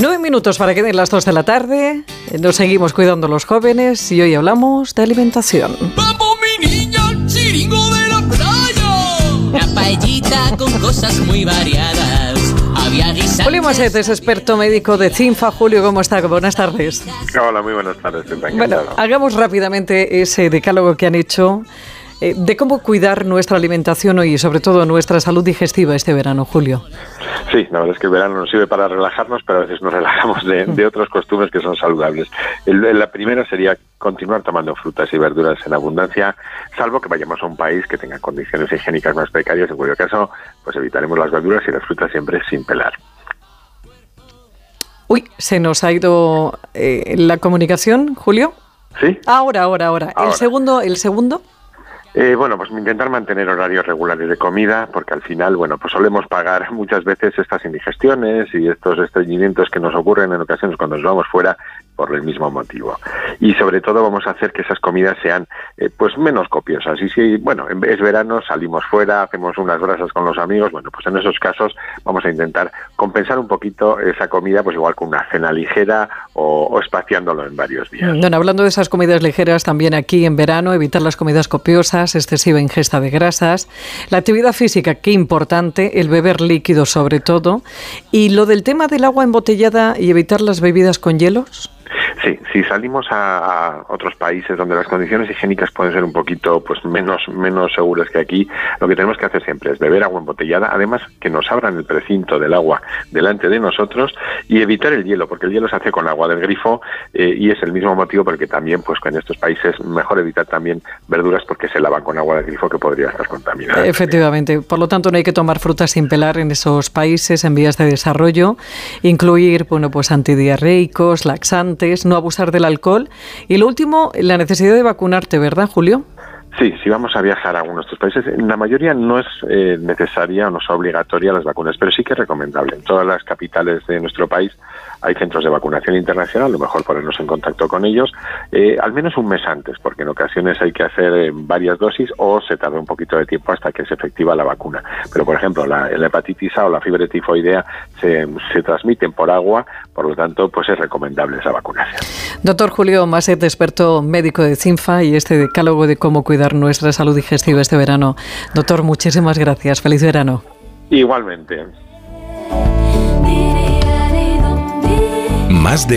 Nueve minutos para que den las dos de la tarde. Nos seguimos cuidando los jóvenes y hoy hablamos de alimentación. ¡Vamos, mi niña, chiringo de la playa! Una paellita con cosas muy variadas. Había guisantes... Julio Maset es experto médico de CINFA. Julio, ¿cómo está? Buenas tardes. Hola, muy buenas tardes. Bueno, hagamos rápidamente ese decálogo que han hecho eh, de cómo cuidar nuestra alimentación hoy y sobre todo nuestra salud digestiva este verano, Julio. Sí, la verdad es que el verano nos sirve para relajarnos, pero a veces nos relajamos de, de otras costumbres que son saludables. El- la primera sería continuar tomando frutas y verduras en abundancia, salvo que vayamos a un país que tenga condiciones higiénicas más precarias, en cuyo caso pues evitaremos las verduras y las frutas siempre sin pelar. Uy, se nos ha ido eh, la comunicación, Julio. ¿Sí? Ahora, ahora, ahora. El Ahora. segundo, el segundo. Eh, bueno, pues intentar mantener horarios regulares de comida, porque al final, bueno, pues solemos pagar muchas veces estas indigestiones y estos estreñimientos que nos ocurren en ocasiones cuando nos vamos fuera por el mismo motivo. Y sobre todo vamos a hacer que esas comidas sean eh, pues menos copiosas. Y si, bueno, en- es verano, salimos fuera, hacemos unas brasas con los amigos, bueno, pues en esos casos vamos a intentar compensar un poquito esa comida, pues igual con una cena ligera o, o espaciándolo en varios días. Bueno, hablando de esas comidas ligeras, también aquí en verano, evitar las comidas copiosas, excesiva ingesta de grasas, la actividad física, qué importante, el beber líquido sobre todo, y lo del tema del agua embotellada y evitar las bebidas con hielos. Sí, si salimos a, otros países donde las condiciones higiénicas pueden ser un poquito pues menos menos seguras que aquí, lo que tenemos que hacer siempre es beber agua embotellada, además que nos abran el precinto del agua delante de nosotros y evitar el hielo, porque el hielo se hace con agua del grifo eh, y es el mismo motivo por el que también pues en estos países mejor evitar también verduras porque se lavan con agua del grifo que podría estar contaminada. Efectivamente, por lo tanto no hay que tomar frutas sin pelar en esos países en vías de desarrollo, incluir bueno pues antidiarreicos, laxantes, no abusar del alcohol y lo último, la necesidad de vacunarte, ¿verdad, Julio? Sí, si vamos a viajar a alguno de estos países, en la mayoría no es eh, necesaria o no es obligatoria las vacunas, pero sí que es recomendable. En todas las capitales de nuestro país hay centros de vacunación internacional, lo mejor ponernos en contacto con ellos, eh, al menos un mes antes, porque en ocasiones hay que hacer eh, varias dosis o se tarda un poquito de tiempo hasta que es efectiva la vacuna. Pero, por ejemplo, la, la hepatitis A o la fiebre tifoidea se, se transmiten por agua, por lo tanto, pues es recomendable esa vacunación. Doctor Julio Maset, experto médico de CINFA y este decálogo de cómo cuidar nuestra salud digestiva este verano. Doctor, muchísimas gracias. Feliz verano. Igualmente. Más de